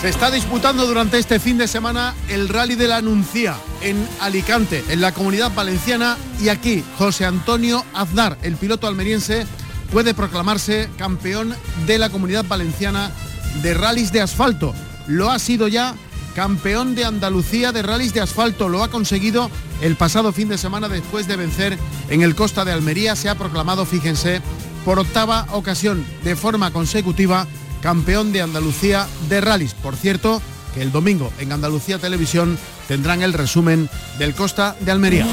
Se está disputando durante este fin de semana el Rally de la Anuncia en Alicante, en la comunidad valenciana, y aquí José Antonio Aznar, el piloto almeriense, puede proclamarse campeón de la comunidad valenciana de rallies de asfalto. Lo ha sido ya campeón de Andalucía de rallies de asfalto. Lo ha conseguido el pasado fin de semana después de vencer en el Costa de Almería. Se ha proclamado, fíjense, por octava ocasión de forma consecutiva campeón de Andalucía de rallies. Por cierto, que el domingo en Andalucía Televisión tendrán el resumen del Costa de Almería.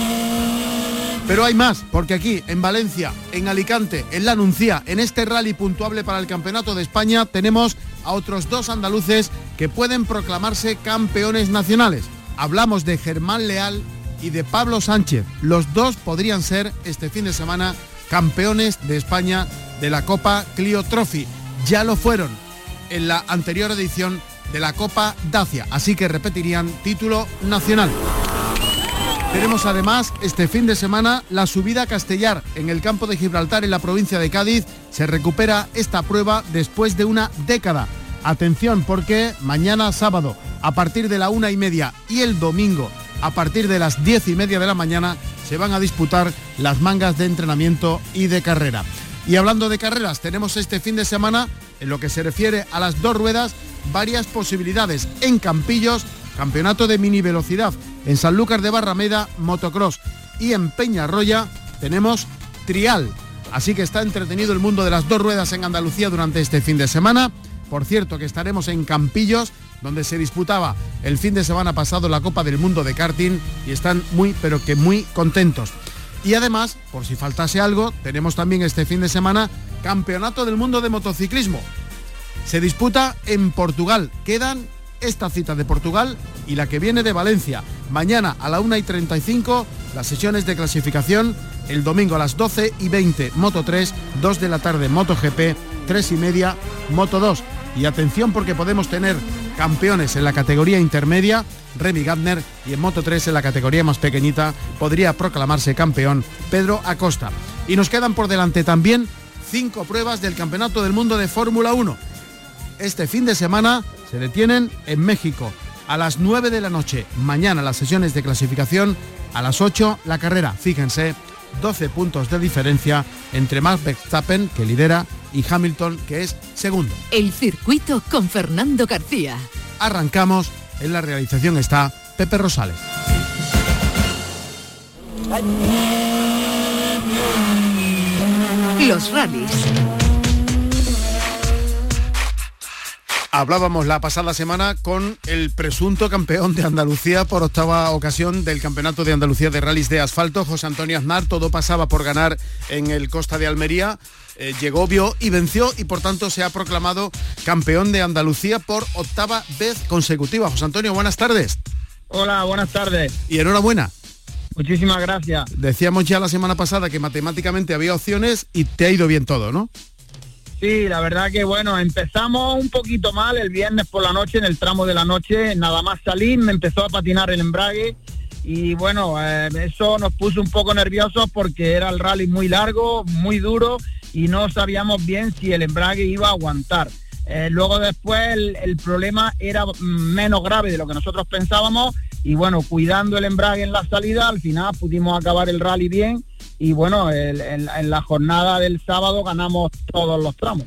Pero hay más, porque aquí, en Valencia, en Alicante, en La Anuncia, en este rally puntuable para el Campeonato de España, tenemos a otros dos andaluces que pueden proclamarse campeones nacionales. Hablamos de Germán Leal y de Pablo Sánchez. Los dos podrían ser este fin de semana campeones de España de la Copa Clio Trophy ya lo fueron en la anterior edición de la Copa Dacia, así que repetirían título nacional. Tenemos además este fin de semana la subida a Castellar en el campo de Gibraltar en la provincia de Cádiz. Se recupera esta prueba después de una década. Atención porque mañana sábado a partir de la una y media y el domingo a partir de las diez y media de la mañana se van a disputar las mangas de entrenamiento y de carrera. Y hablando de carreras, tenemos este fin de semana, en lo que se refiere a las dos ruedas, varias posibilidades. En Campillos, campeonato de mini velocidad. En Sanlúcar de Barrameda, motocross. Y en Peñarroya tenemos trial. Así que está entretenido el mundo de las dos ruedas en Andalucía durante este fin de semana. Por cierto que estaremos en Campillos, donde se disputaba el fin de semana pasado la Copa del Mundo de karting y están muy, pero que muy contentos. Y además, por si faltase algo, tenemos también este fin de semana Campeonato del Mundo de Motociclismo. Se disputa en Portugal. Quedan esta cita de Portugal y la que viene de Valencia. Mañana a la 1 y 35 las sesiones de clasificación. El domingo a las 12 y 20 Moto 3, 2 de la tarde Moto GP, 3 y media Moto 2. Y atención porque podemos tener campeones en la categoría intermedia, Remy Gardner, y en Moto 3 en la categoría más pequeñita podría proclamarse campeón Pedro Acosta. Y nos quedan por delante también cinco pruebas del Campeonato del Mundo de Fórmula 1. Este fin de semana se detienen en México. A las 9 de la noche, mañana las sesiones de clasificación, a las 8 la carrera. Fíjense, 12 puntos de diferencia entre Max Verstappen, que lidera, y Hamilton, que es segundo. El circuito con Fernando García. Arrancamos, en la realización está Pepe Rosales. Los rallies. Hablábamos la pasada semana con el presunto campeón de Andalucía por octava ocasión del Campeonato de Andalucía de Rallys de Asfalto, José Antonio Aznar. Todo pasaba por ganar en el Costa de Almería. Eh, llegó, vio y venció y por tanto se ha proclamado campeón de Andalucía por octava vez consecutiva. José Antonio, buenas tardes. Hola, buenas tardes. Y enhorabuena. Muchísimas gracias. Decíamos ya la semana pasada que matemáticamente había opciones y te ha ido bien todo, ¿no? Sí, la verdad que bueno, empezamos un poquito mal el viernes por la noche, en el tramo de la noche, nada más salir, me empezó a patinar el embrague y bueno, eh, eso nos puso un poco nerviosos porque era el rally muy largo, muy duro y no sabíamos bien si el embrague iba a aguantar. Eh, luego después el, problema era menos grave de lo que nosotros pensábamos y bueno, cuidando el embrague en la salida, al final pudimos acabar el rally bien y bueno, en, la jornada del sábado ganamos todos los tramos.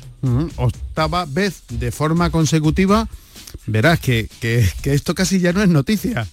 Octava vez de forma consecutiva, verás que, esto casi ya no es noticia.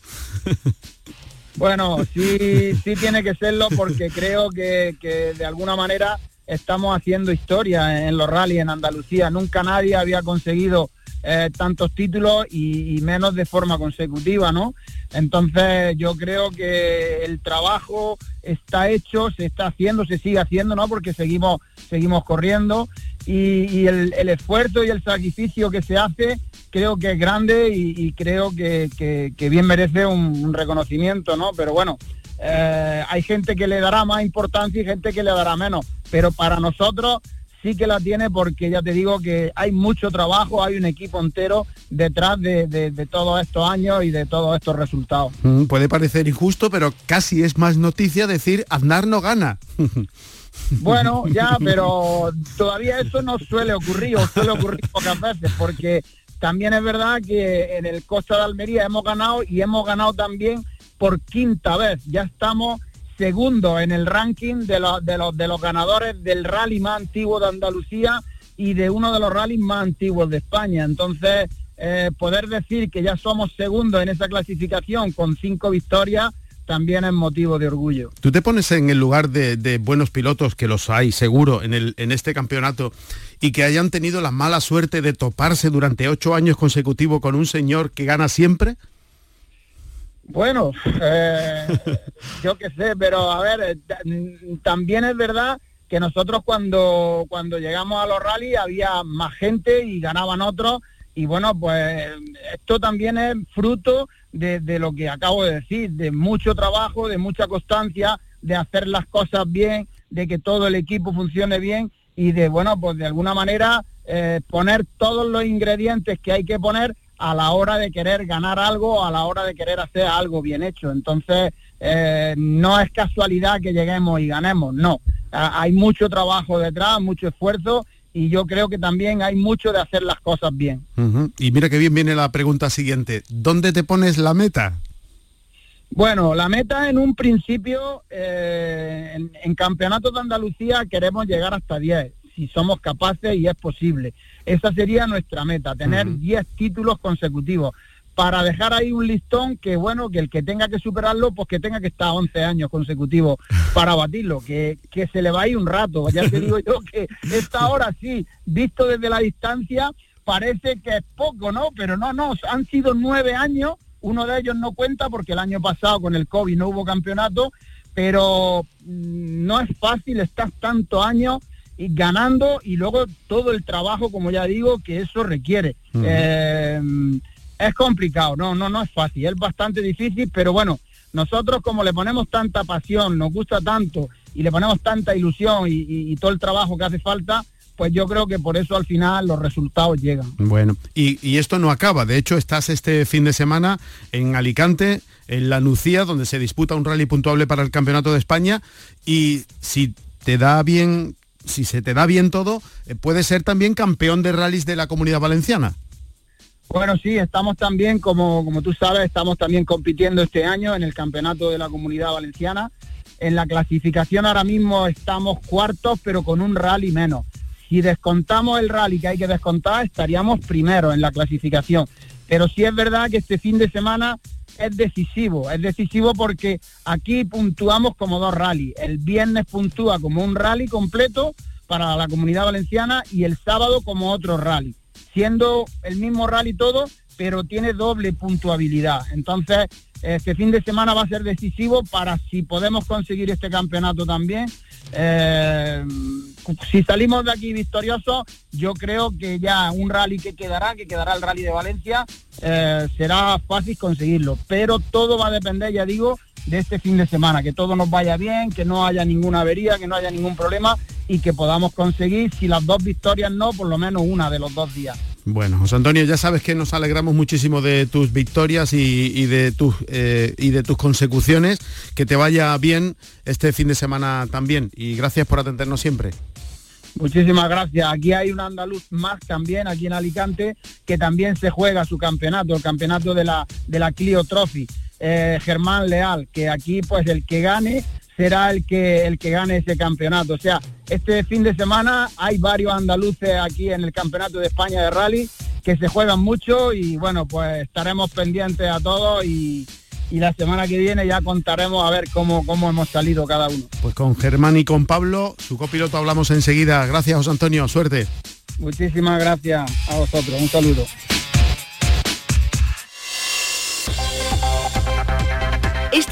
Bueno, sí, sí tiene que serlo porque creo que, que de alguna manera estamos haciendo historia en los rallies en Andalucía. Nunca nadie había conseguido eh, tantos títulos y, menos de forma consecutiva, ¿no? Entonces yo creo que el trabajo está hecho, se está haciendo, se sigue haciendo, ¿no? Porque seguimos, seguimos corriendo y, el, esfuerzo y el sacrificio que se hace creo que es grande y, creo que, bien merece un, reconocimiento, ¿no? Pero bueno, eh, hay gente que le dará más importancia y gente que le dará menos, pero para nosotros sí que la tiene porque ya te digo que hay mucho trabajo, hay un equipo entero detrás de, todos estos años y de todos estos resultados. Mm, puede parecer injusto, pero casi es más noticia decir Aznar no gana. Bueno, ya, pero todavía eso no suele ocurrir o suele ocurrir pocas veces porque también es verdad que en el Costa de Almería hemos ganado y hemos ganado también por quinta vez. Ya estamos segundo en el ranking de, los, de, de los ganadores del rally más antiguo de Andalucía y de uno de los rallies más antiguos de España. Entonces, eh, poder decir que ya somos segundos en esa clasificación con cinco victorias también es motivo de orgullo. Tú te pones en el lugar de, buenos pilotos, que los hay seguro en, el, en este campeonato, y que hayan tenido la mala suerte de toparse durante ocho años consecutivos con un señor que gana siempre. Bueno, eh, yo qué sé, pero a ver, eh, también es verdad que nosotros cuando, cuando llegamos a los rallies había más gente y ganaban otros y bueno, pues esto también es fruto de, de, lo que acabo de decir, de mucho trabajo, de mucha constancia, de hacer las cosas bien, de que todo el equipo funcione bien y de, bueno, pues de alguna manera eh, poner todos los ingredientes que hay que poner a la hora de querer ganar algo, a la hora de querer hacer algo bien hecho. Entonces, eh, no es casualidad que lleguemos y ganemos, no. hay mucho trabajo detrás, mucho esfuerzo y yo creo que también hay mucho de hacer las cosas bien. Y mira que bien viene la pregunta siguiente. ¿Dónde te pones la meta? Bueno, la meta en un principio, eh, en, en Campeonato de Andalucía queremos llegar hasta 10 si somos capaces y es posible. Esa sería nuestra meta, tener 10 títulos consecutivos para dejar ahí un listón que bueno, que el que tenga que superarlo, pues que tenga que estar 11 años consecutivos para batirlo, que, que se le va a ir un rato. Ya te digo yo que esta hora sí, visto desde la distancia, parece que es poco, ¿no? Pero no, no, han sido nueve años, uno de ellos no cuenta porque el año pasado con el COVID no hubo campeonato, pero mm, no es fácil estar tantos años y ganando y luego todo el trabajo, como ya digo, que eso requiere. Eh, es complicado, no, no, no es fácil, es bastante difícil, pero bueno, nosotros como le ponemos tanta pasión, nos gusta tanto y le ponemos tanta ilusión y, todo el trabajo que hace falta, pues yo creo que por eso al final los resultados llegan. Bueno, y, y, esto no acaba. De hecho, estás este fin de semana en Alicante, en la Nucía, donde se disputa un rally puntuable para el Campeonato de España. Y si te da bien si se te da bien todo, eh, puede ser también campeón de rallies de la comunidad valenciana. Bueno, sí, estamos también, como, como tú sabes, estamos también compitiendo este año en el campeonato de la comunidad valenciana. En la clasificación ahora mismo estamos cuartos, pero con un rally menos. Si descontamos el rally que hay que descontar, estaríamos primero en la clasificación. Pero sí es verdad que este fin de semana es decisivo, es decisivo porque aquí puntuamos como dos rallies. El viernes puntúa como un rally completo para la comunidad valenciana y el sábado como otro rally, siendo el mismo rally todo, pero tiene doble puntuabilidad. Entonces, este fin de semana va a ser decisivo para si podemos conseguir este campeonato también. Eh, si salimos de aquí victoriosos, yo creo que ya un rally que quedará, que quedará el rally de Valencia, eh, será fácil conseguirlo. Pero todo va a depender, ya digo, de este fin de semana, que todo nos vaya bien, que no haya ninguna avería, que no haya ningún problema y que podamos conseguir, si las dos victorias no, por lo menos una de los dos días. Bueno, José Antonio, ya sabes que nos alegramos muchísimo de tus victorias y, de, tus, eh, y de tus consecuciones. Que te vaya bien este fin de semana también y gracias por atendernos siempre. Muchísimas gracias. Aquí hay un andaluz más también, aquí en Alicante, que también se juega su campeonato, el campeonato de la, de la Clio Trophy. Eh, Germán Leal, que aquí pues el que gane será el que el que gane ese campeonato. O sea, este fin de semana hay varios andaluces aquí en el Campeonato de España de Rally que se juegan mucho y bueno, pues estaremos pendientes a todos y, la semana que viene ya contaremos a ver cómo, cómo hemos salido cada uno. Pues con Germán y con Pablo, su copiloto, hablamos enseguida. Gracias, José Antonio, suerte. Muchísimas gracias a vosotros, un saludo.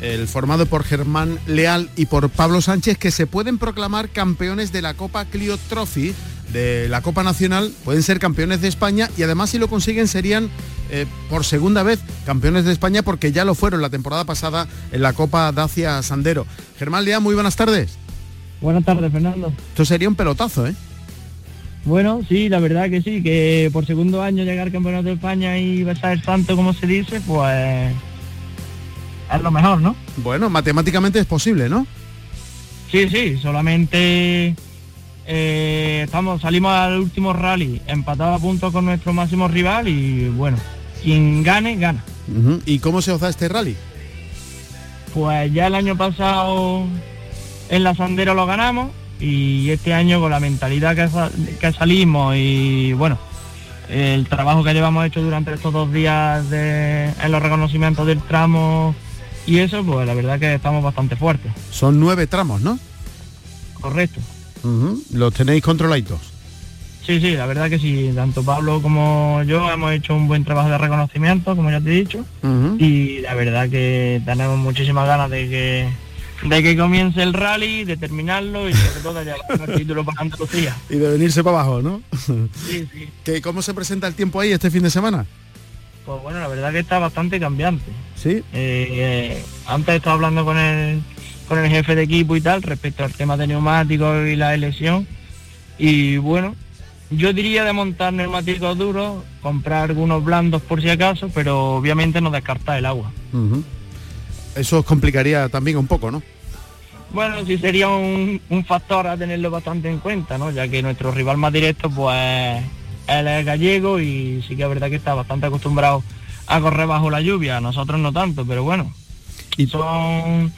el formado por Germán Leal y por Pablo Sánchez, que se pueden proclamar campeones de la Copa Clio Trophy, de la Copa Nacional, pueden ser campeones de España y además si lo consiguen serían eh, por segunda vez campeones de España porque ya lo fueron la temporada pasada en la Copa Dacia Sandero. Germán Leal, muy buenas tardes. Buenas tardes, Fernando. Esto sería un pelotazo, ¿eh? Bueno, sí, la verdad que sí, que por segundo año llegar campeonato de España y besar el santo, como se dice, pues es lo mejor, ¿no? Bueno, matemáticamente es posible, ¿no? Sí, sí, solamente eh, estamos, salimos al último rally empatado a puntos con nuestro máximo rival y bueno, quien gane, gana. ¿Y cómo se os da este rally? Pues ya el año pasado en la Sandera lo ganamos y este año con la mentalidad que, salimos y bueno, el trabajo que llevamos hecho durante estos dos días de, en los reconocimientos del tramo y eso, pues la verdad que estamos bastante fuertes. Son nueve tramos, ¿no? Correcto. ¿Los tenéis controladitos? Sí, sí, la verdad que sí. Tanto Pablo como yo hemos hecho un buen trabajo de reconocimiento, como ya te he dicho. Y la verdad que tenemos muchísimas ganas de que de que comience el rally, de terminarlo y sobre todo de llevar el título para Andalucía. Y de venirse para abajo, ¿no? Sí, sí. ¿Qué, ¿Cómo se presenta el tiempo ahí este fin de semana? Pues bueno, la verdad que está bastante cambiante. Sí. Eh, eh, antes estaba hablando con el, con el jefe de equipo y tal respecto al tema de neumáticos y la elección. Y bueno, yo diría de montar neumáticos duros, comprar algunos blandos por si acaso, pero obviamente no descartar el agua eso os complicaría también un poco, ¿no? Bueno, sí sería un, factor a tenerlo bastante en cuenta, ¿no? Ya que nuestro rival más directo, pues, él es gallego y sí que es verdad que está bastante acostumbrado a correr bajo la lluvia. Nosotros no tanto, pero bueno. Y son,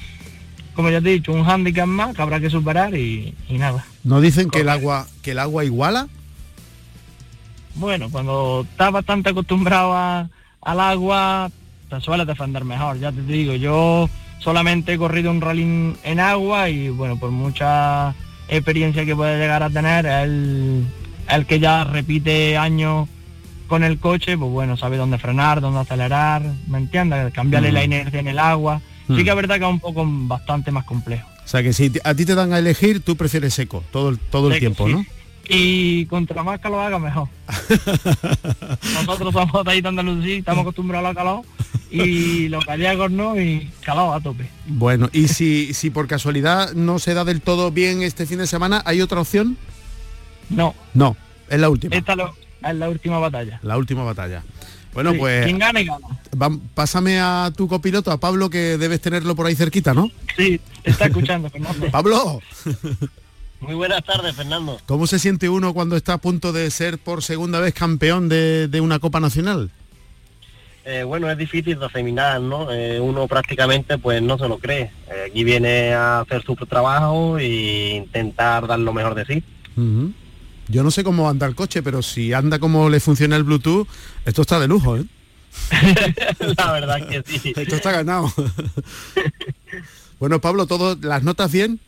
como ya te he dicho, un hándicap más que habrá que superar y, nada. ¿No dicen que el agua, que el agua iguala? Bueno, cuando estás bastante acostumbrado al agua, te suele defender mejor. Ya te digo, yo solamente he corrido un rally en agua y bueno, por mucha experiencia que puede llegar a tener, el, el que ya repite años con el coche, pues bueno, sabe dónde frenar, dónde acelerar, ¿me entiendes? Cambiarle la inercia en el agua. Sí que es verdad que es un poco bastante más complejo. O sea que si a ti te dan a elegir, tú prefieres seco todo el, todo el tiempo, ¿no? y contra más calor haga mejor. Nosotros somos de ahí de Andalucía, estamos acostumbrados al calor y los gallegos no y calor a tope. Bueno, y si, si por casualidad no se da del todo bien este fin de semana, ¿hay otra opción? No. No, es la última. Esta es la última batalla. La última batalla. Bueno, pues... Quien gane, gana. pásame a tu copiloto, a Pablo, que debes tenerlo por ahí cerquita, ¿no? Sí, está escuchando, Fernando. Pablo. Muy buenas tardes, Fernando. ¿Cómo se siente uno cuando está a punto de ser por segunda vez campeón de, una Copa Nacional? Eh, bueno, es difícil de ¿no? Eh, uno prácticamente pues no se lo cree. Eh, aquí viene a hacer su trabajo e intentar dar lo mejor de sí. Yo no sé cómo anda el coche, pero si anda como le funciona el Bluetooth, esto está de lujo, ¿eh? La verdad que sí. Esto está ganado. bueno, Pablo, ¿todo, ¿las notas bien?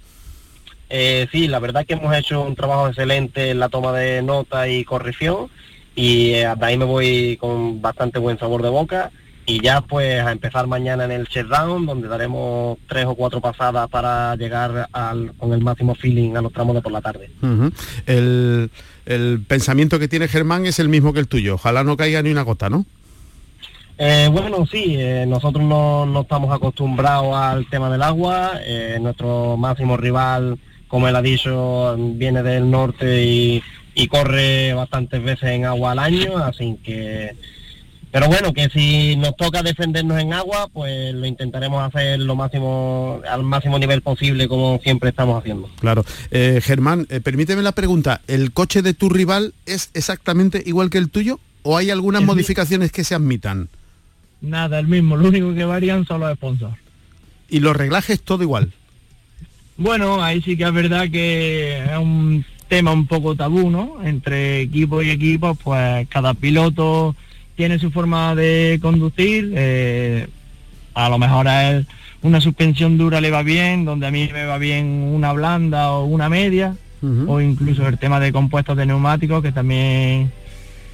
Eh, sí, la verdad que hemos hecho un trabajo excelente en la toma de nota y corrección y eh, hasta ahí me voy con bastante buen sabor de boca y ya pues a empezar mañana en el shutdown donde daremos tres o cuatro pasadas para llegar con el máximo feeling a los tramos de por la tarde. el, pensamiento que tiene Germán es el mismo que el tuyo, ojalá no caiga ni una gota, ¿no? Eh, bueno, sí, nosotros no, no, estamos acostumbrados al tema del agua, nuestro máximo rival como él ha dicho, viene del norte y, corre bastantes veces en agua al año, así que... Pero bueno, que si nos toca defendernos en agua, pues lo intentaremos hacer lo máximo, al máximo nivel posible, como siempre estamos haciendo. Claro. Eh, Germán, eh, permíteme la pregunta. ¿El coche de tu rival es exactamente igual que el tuyo? ¿O hay algunas modificaciones que se admitan? Nada, el mismo. Lo único que varían son los sponsors. Y los reglajes todo igual. Bueno, ahí sí que es verdad que es un tema un poco tabú, ¿no? Entre equipo y equipo, pues cada piloto tiene su forma de conducir. eh, a lo mejor a él una suspensión dura le va bien, donde a mí me va bien una blanda o una media, o incluso el tema de compuestos de neumáticos que también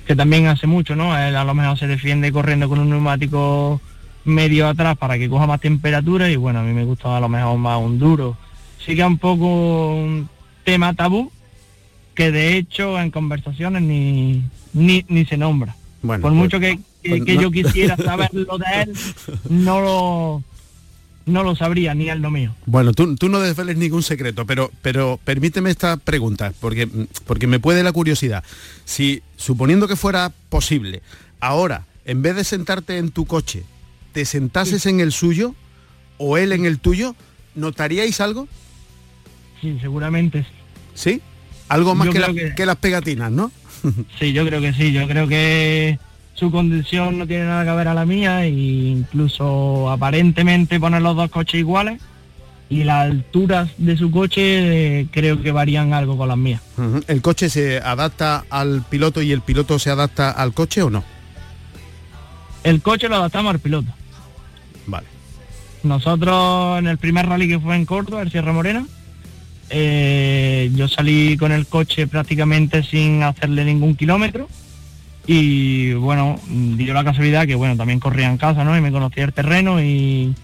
que también hace mucho, ¿no? Él a lo mejor se defiende corriendo con un neumático medio atrás para que coja más temperatura y bueno, a mí me gusta a lo mejor más un duro. Sí que es un poco un tema tabú que de hecho en conversaciones ni, ni, ni se nombra. Bueno, Por pues- mucho que, que- pues que no- yo quisiera saber lo de él, no lo, no lo sabría, ni él lo mío. Bueno, tú, tú no desveles ningún secreto, pero, pero permíteme esta pregunta, porque, porque me puede la curiosidad. Si, suponiendo que fuera posible, ahora, en vez de sentarte en tu coche, te sentases en el suyo o él en el tuyo, ¿notaríais algo? Sí, seguramente sí. ¿Sí? Algo más que, la- que- que las pegatinas, ¿no? Sí, yo creo que sí, yo creo que su condición no tiene nada que ver a la mía e incluso aparentemente poner los dos coches iguales y las alturas de su coche eh, creo que varían algo con las mías. ¿El coche se adapta al piloto y el piloto se adapta al coche o no? El coche lo adaptamos al piloto. Vale. Nosotros en el primer rally que fue en Córdoba, el Sierra Morena, eh, yo salí con el coche prácticamente sin hacerle ningún kilómetro y bueno, dio la casualidad que bueno, también corría en casa, ¿no? Y me conocía el terreno y,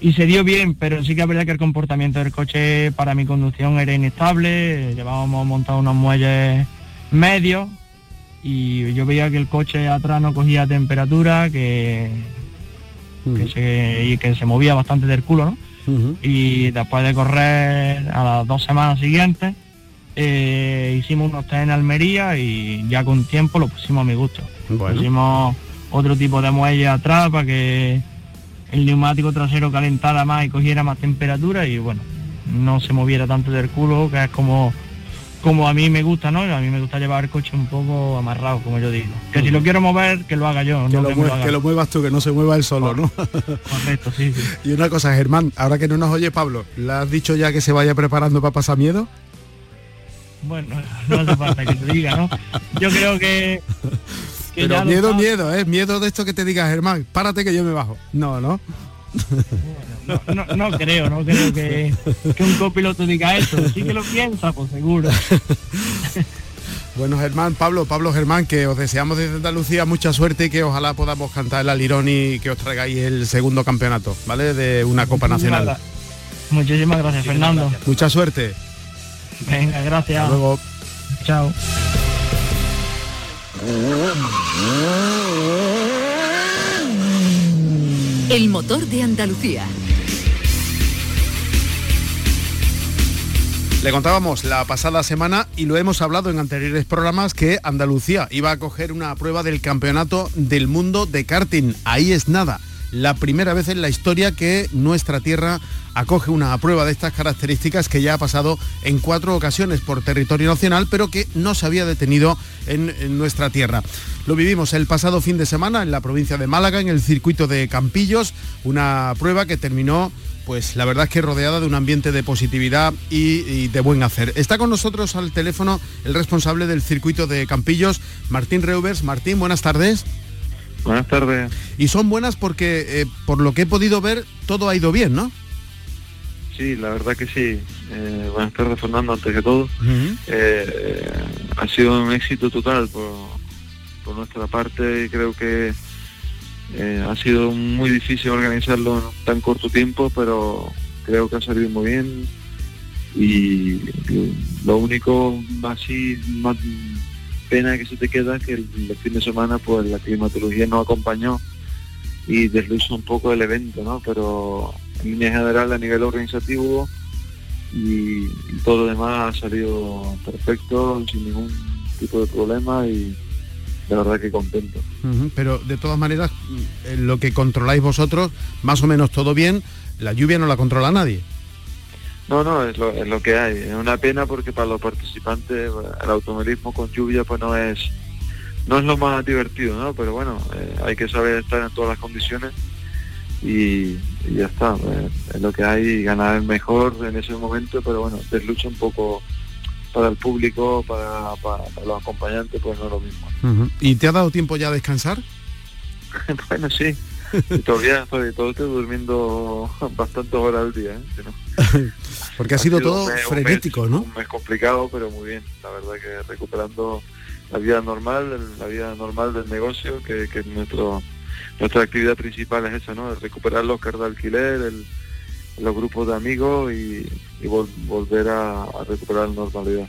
y se dio bien, pero sí que es verdad que el comportamiento del coche para mi conducción era inestable, llevábamos montado unos muelles medios y yo veía que el coche atrás no cogía temperatura, que, que se, y que se movía bastante del culo, ¿no? Y después de correr a las dos semanas siguientes, eh, hicimos unos test en Almería y ya con tiempo lo pusimos a mi gusto. Bueno. Pusimos otro tipo de muelle atrás para que el neumático trasero calentara más y cogiera más temperatura y bueno, no se moviera tanto del culo, que es como como a mí me gusta, ¿no? A mí me gusta llevar el coche un poco amarrado, como yo digo. Que si lo quiero mover, que lo haga yo, Que, no lo, que me mue- lo haga que lo muevas tú, que no se mueva él solo, ¿no? Correcto, sí, sí. y una cosa, Germán, ahora que no nos oye Pablo, ¿le has dicho ya que se vaya preparando para pasar miedo? Bueno, no hace falta que te diga, ¿no? Yo creo que... que Pero ya miedo, miedo, ¿eh? Miedo de esto que te diga Germán, párate que yo me bajo. No, ¿no? No, no, no creo, no creo que, que un copiloto diga eso. Sí que lo piensa, pues seguro. Bueno, Germán, Pablo, Pablo Germán, que os deseamos desde Andalucía mucha suerte y que ojalá podamos cantar el alirón y que os traigáis el segundo campeonato, ¿vale? De una Copa Muchísimas Nacional. Muchísimas gracias, Fernando. Mucha suerte. Venga, gracias. Hasta luego. Chao. El motor de Andalucía. Le contábamos la pasada semana y lo hemos hablado en anteriores programas que Andalucía iba a coger una prueba del campeonato del mundo de karting. Ahí es nada. La primera vez en la historia que nuestra tierra acoge una prueba de estas características que ya ha pasado en cuatro ocasiones por territorio nacional, pero que no se había detenido en, en nuestra tierra. Lo vivimos el pasado fin de semana en la provincia de Málaga, en el circuito de Campillos, una prueba que terminó pues la verdad es que rodeada de un ambiente de positividad y, y de buen hacer. Está con nosotros al teléfono el responsable del circuito de Campillos, Martín Reuvers. Martín, buenas tardes. Buenas tardes. Y son buenas porque, eh, por lo que he podido ver, todo ha ido bien, ¿no? Sí, la verdad que sí. Eh, buenas tardes, Fernando, antes que todo. Eh, ha sido un éxito total por, por nuestra parte y creo que eh, ha sido muy difícil organizarlo en tan corto tiempo, pero creo que ha salido muy bien. Y lo único así más pena que se te queda es que el, fin de semana pues la climatología no acompañó y desluce un poco el evento, ¿no? Pero en línea general a nivel organizativo y, y todo lo demás ha salido perfecto, sin ningún tipo de problema y la verdad que contento. Pero de todas maneras, en lo que controláis vosotros, más o menos todo bien, la lluvia no la controla nadie. No, no, es lo, es lo que hay. Es una pena porque para los participantes el automovilismo con lluvia pues no es no es lo más divertido, ¿no? Pero bueno, eh, hay que saber estar en todas las condiciones y, ya está. Eh, es lo que hay, ganar el mejor en ese momento, pero bueno, deslucha un poco para el público, para, los acompañantes, pues no es lo mismo. ¿Y te ha dado tiempo ya a descansar? bueno, sí. todavía sobre todo estoy durmiendo bastantes horas al día. ¿eh? Porque ha, sido, todo frenético, ¿no? Un mes complicado, pero muy bien. La verdad que recuperando la vida normal, la vida normal del negocio, que, que nuestro nuestra actividad principal es esa, ¿no? recuperar los carros de alquiler, el, los grupos de amigos y, volver a, recuperar normalidad.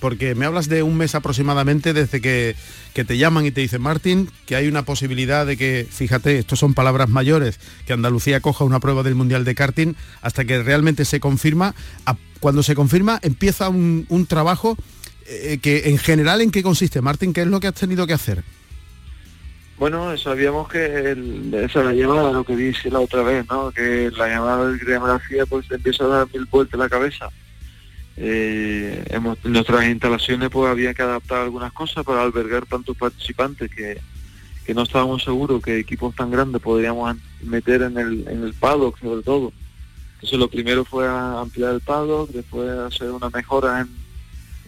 Porque me hablas de un mes aproximadamente desde que, te llaman y te dicen, Martín, que hay una posibilidad de que, fíjate, esto son palabras mayores, que Andalucía coja una prueba del Mundial de karting hasta que realmente se confirma. cuando se confirma empieza un, trabajo eh, que en general en qué consiste, Martín, ¿qué es lo que has tenido que hacer? Bueno, sabíamos que esa la llamada, lo que dice la otra vez, ¿no? Que la llamada del demografía pues te empieza a dar mil vueltas la cabeza. Eh, hemos, nuestras instalaciones pues había que adaptar algunas cosas para albergar tantos participantes que, no estábamos seguros que equipos tan grandes podríamos meter en el, en el paddock sobre todo. Entonces lo primero fue ampliar el paddock, después hacer una mejora en,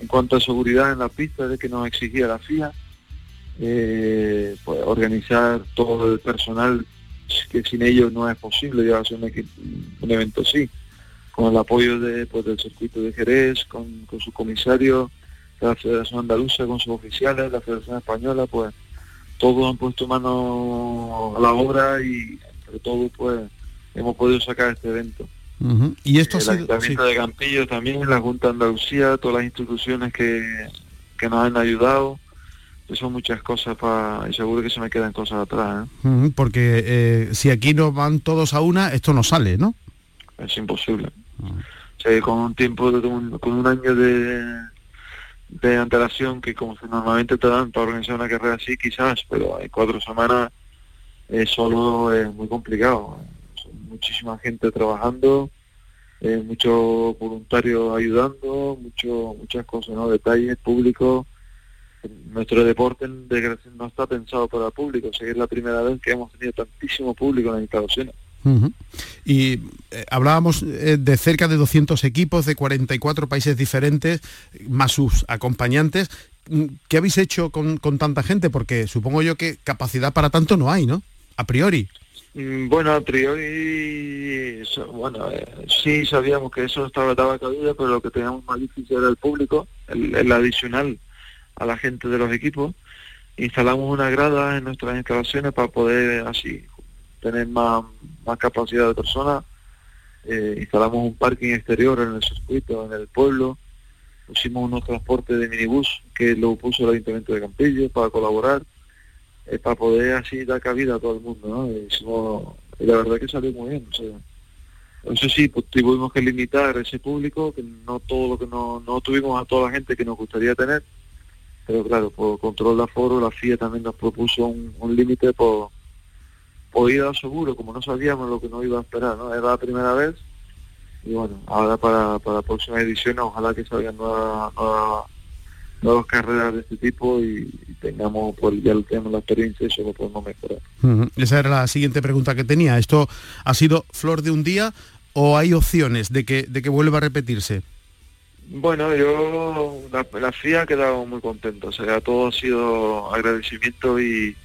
en cuanto a seguridad en la pista de que nos exigía la FIA eh, pues, organizar todo el personal que sin ellos no es posible llevarse un, un evento así, con el apoyo de, pues, del circuito de Jerez, con, su comisario, la Federación Andaluza, con sus oficiales, la Federación Española, pues todos han puesto mano a la obra y entre todo pues hemos podido sacar este evento. Y esto el Ayuntamiento de Campillo también, la Junta de Andalucía, todas las instituciones que, que nos han ayudado son muchas cosas para y seguro que se me quedan cosas atrás ¿eh? porque eh, si aquí no van todos a una esto no sale no es imposible. Con un tiempo de con un año de de antelación que como normalmente te dan para organizar una carrera así quizás pero hay cuatro semanas eh, solo es muy complicado. Muchísima gente trabajando muchos voluntarios ayudando mucho muchas cosas no detalles públicos nuestro deporte no está pensado para el público, o es la primera vez que hemos tenido tantísimo público en las instalaciones. Y eh, hablábamos eh, de cerca de 200 equipos de 44 países diferentes, más sus acompañantes. Mm, ¿Qué habéis hecho con, tanta gente? Porque supongo yo que capacidad para tanto no hay, ¿no? A priori. Mm, bueno, a priori, bueno, eh, sí sabíamos que eso estaba daba cabida, pero lo que teníamos más difícil era el público, el adicional a la gente de los equipos. Instalamos una grada en nuestras instalaciones para poder así tener más, más capacidad de personas. Eh, instalamos un parking exterior en el circuito, en el pueblo. Pusimos unos transportes de minibús que lo puso el Ayuntamiento de Campillo para colaborar, eh, para poder así dar cabida a todo el mundo. Y, la verdad que salió muy bien. O eso sí, pues, tuvimos que limitar ese público, que no todo lo que no, no tuvimos a toda la gente que nos gustaría tener pero claro, por control de aforo la FIA también nos propuso un, límite por, por ir seguro, como no sabíamos lo que nos iba a esperar, ¿no? Era la primera vez y bueno, ahora para, para la próxima edición ojalá que salgan nuevas, nuevas, carreras de este tipo y, tengamos, pues ya tenemos la experiencia y eso lo podemos mejorar. Esa era la siguiente pregunta que tenía. ¿Esto ha sido flor de un día o hay opciones de que, de que vuelva a repetirse? Bueno, yo, la, la FIA ha quedado muy contento, o sea, todo ha sido agradecimiento y,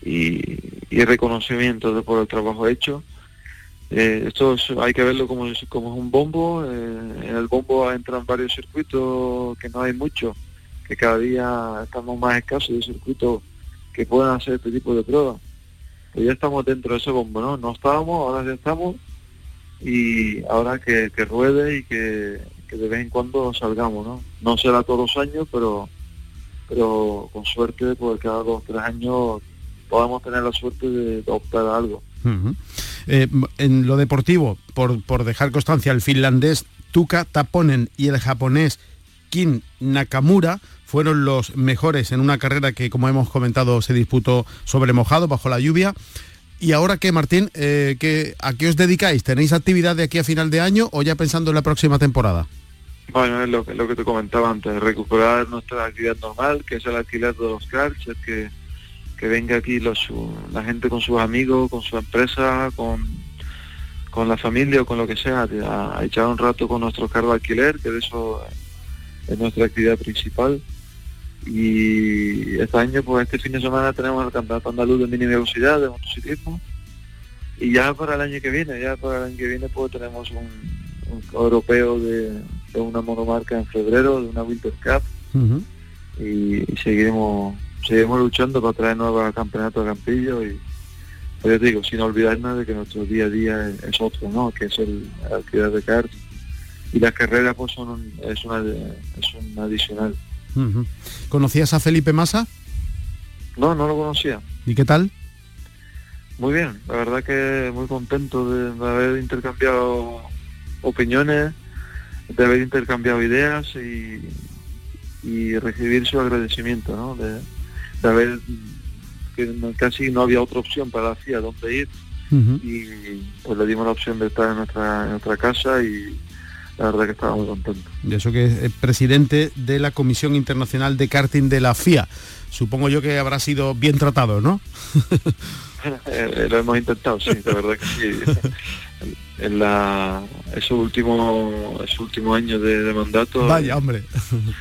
y, reconocimiento por el trabajo hecho. Eh, esto hay que verlo como, es un bombo, eh, en el bombo entran varios circuitos que no hay mucho, que cada día estamos más escasos de circuitos que puedan hacer este tipo de pruebas. Pues ya estamos dentro de ese bombo, ¿no? No estábamos, ahora ya estamos y ahora que ruede y que que de vez en cuando salgamos, ¿no? No será todos los años, pero pero con suerte, pues cada dos o tres años podamos tener la suerte de, optar a algo. Eh, en lo deportivo, por, por dejar constancia, el finlandés Tuka Taponen y el japonés Kin Nakamura fueron los mejores en una carrera que, como hemos comentado, se disputó sobre mojado, bajo la lluvia. ¿Y ahora qué, Martín? Eh, ¿A qué os dedicáis? ¿Tenéis actividad de aquí a final de año o ya pensando en la próxima temporada? Bueno, es lo, lo que te comentaba antes, recuperar nuestra actividad normal, que es el alquiler de los cars, que, que venga aquí la gente con sus amigos, con su empresa, con, con la familia o con lo que sea, a, echar un rato con nuestro carro de alquiler, que de eso es nuestra actividad principal. Y este año, pues este fin de semana tenemos el Campeonato Andaluz de Mini Velocidad, de motociclismo. Y ya para el año que viene, ya para el año que viene, pues tenemos un, europeo de, una monomarca en febrero, de una Winter Cup. y, seguiremos seguiremos luchando para traer nuevos campeonatos de Campillo y pues digo, sin olvidarnos de que nuestro día a día es, otro, ¿no? Que es el, la actividad de kart y las carreras pues son es una es un adicional. ¿Conocías a Felipe Massa? No, no lo conocía. ¿Y qué tal? Muy bien, la verdad que muy contento de, haber intercambiado opiniones, de haber intercambiado ideas y, y recibir su agradecimiento, ¿no? De, de haber que casi no había otra opción para la FIA donde ir y pues le dimos la opción de estar en nuestra, en nuestra casa y la verdad que estaba muy contento. Y eso que es presidente de la Comisión Internacional de Karting de la FIA. Supongo yo que habrá sido bien tratado, ¿no? Eh, lo hemos intentado, sí, la verdad que sí. En la esos últimos esos últimos años de, mandato vaya hombre.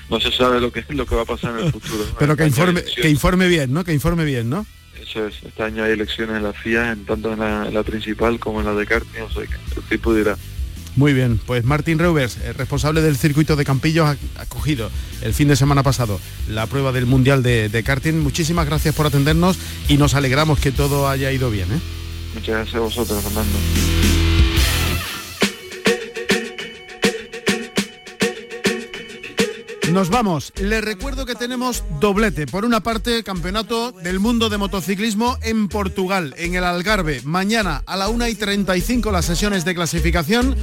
no se sabe lo que lo que va a pasar en el futuro. Pero que informe que informe bien no que informe bien no eso es este año hay elecciones en la FIA en tanto en la, principal como en la de karting o sea que el tipo dirá muy bien, pues Martín Reuvers, el responsable del circuito de Campillos, ha, cogido el fin de semana pasado la prueba del Mundial de, karting. Muchísimas gracias por atendernos y nos alegramos que todo haya ido bien. ¿eh? Muchas gracias a vosotros, Fernando. Nos vamos. Les recuerdo que tenemos doblete. Por una parte, Campeonato del Mundo de Motociclismo en Portugal, en el Algarve. Mañana a la 1 y 35 las sesiones de clasificación.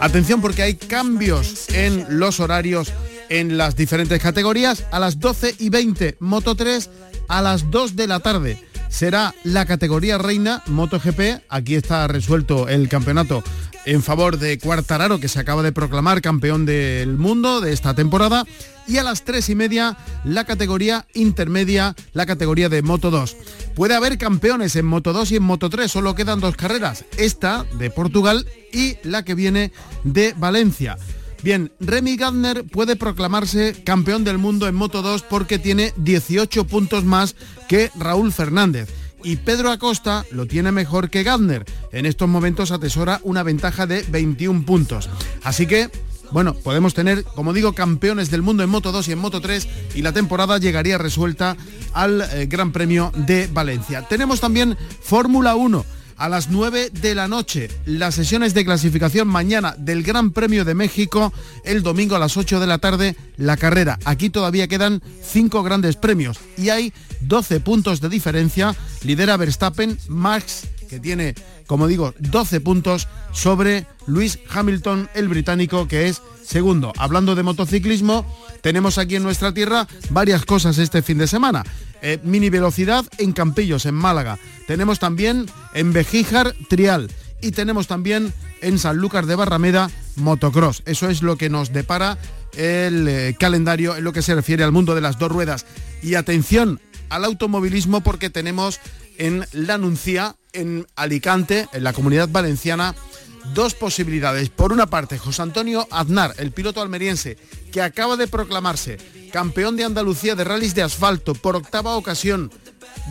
Atención porque hay cambios en los horarios en las diferentes categorías. A las 12 y 20, Moto 3, a las 2 de la tarde será la categoría reina MotoGP. Aquí está resuelto el campeonato en favor de Cuartararo, que se acaba de proclamar campeón del mundo de esta temporada. Y a las tres y media, la categoría intermedia, la categoría de Moto 2. Puede haber campeones en Moto 2 y en Moto 3, solo quedan dos carreras, esta de Portugal y la que viene de Valencia. Bien, Remy Gardner puede proclamarse campeón del mundo en Moto 2 porque tiene 18 puntos más que Raúl Fernández y Pedro Acosta lo tiene mejor que Gardner. En estos momentos atesora una ventaja de 21 puntos. Así que bueno, podemos tener, como digo, campeones del mundo en Moto 2 y en Moto 3 y la temporada llegaría resuelta al eh, Gran Premio de Valencia. Tenemos también Fórmula 1 a las 9 de la noche. Las sesiones de clasificación mañana del Gran Premio de México, el domingo a las 8 de la tarde, la carrera. Aquí todavía quedan 5 grandes premios y hay 12 puntos de diferencia. Lidera Verstappen, Max, que tiene, como digo, 12 puntos sobre Luis Hamilton, el británico, que es segundo. Hablando de motociclismo, tenemos aquí en nuestra tierra varias cosas este fin de semana. Eh, mini velocidad en Campillos, en Málaga. Tenemos también en Bejíjar Trial. Y tenemos también en San Lucas de Barrameda motocross. Eso es lo que nos depara el eh, calendario en lo que se refiere al mundo de las dos ruedas. Y atención al automovilismo porque tenemos en La Nuncia, en Alicante, en la comunidad valenciana, dos posibilidades. Por una parte, José Antonio Aznar, el piloto almeriense, que acaba de proclamarse campeón de Andalucía de rallies de asfalto por octava ocasión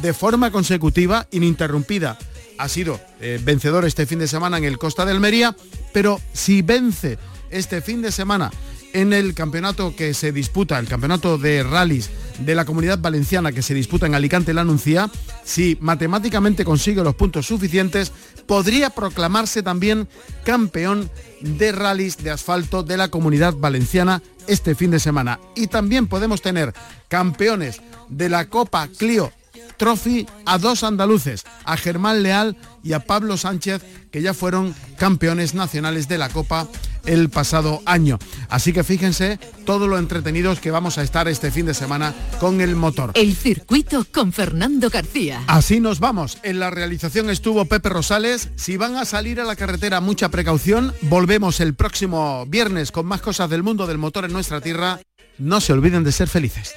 de forma consecutiva, ininterrumpida. Ha sido eh, vencedor este fin de semana en el Costa de Almería, pero si vence este fin de semana en el campeonato que se disputa, el campeonato de rallies de la comunidad valenciana que se disputa en Alicante la Nuncia, si matemáticamente consigue los puntos suficientes, podría proclamarse también campeón de rallies de asfalto de la comunidad valenciana este fin de semana. Y también podemos tener campeones de la Copa Clio Trophy a dos andaluces, a Germán Leal y a Pablo Sánchez, que ya fueron campeones nacionales de la Copa el pasado año. Así que fíjense todo lo entretenidos que vamos a estar este fin de semana con el motor. El circuito con Fernando García. Así nos vamos. En la realización estuvo Pepe Rosales. Si van a salir a la carretera, mucha precaución. Volvemos el próximo viernes con más cosas del mundo del motor en nuestra tierra. No se olviden de ser felices.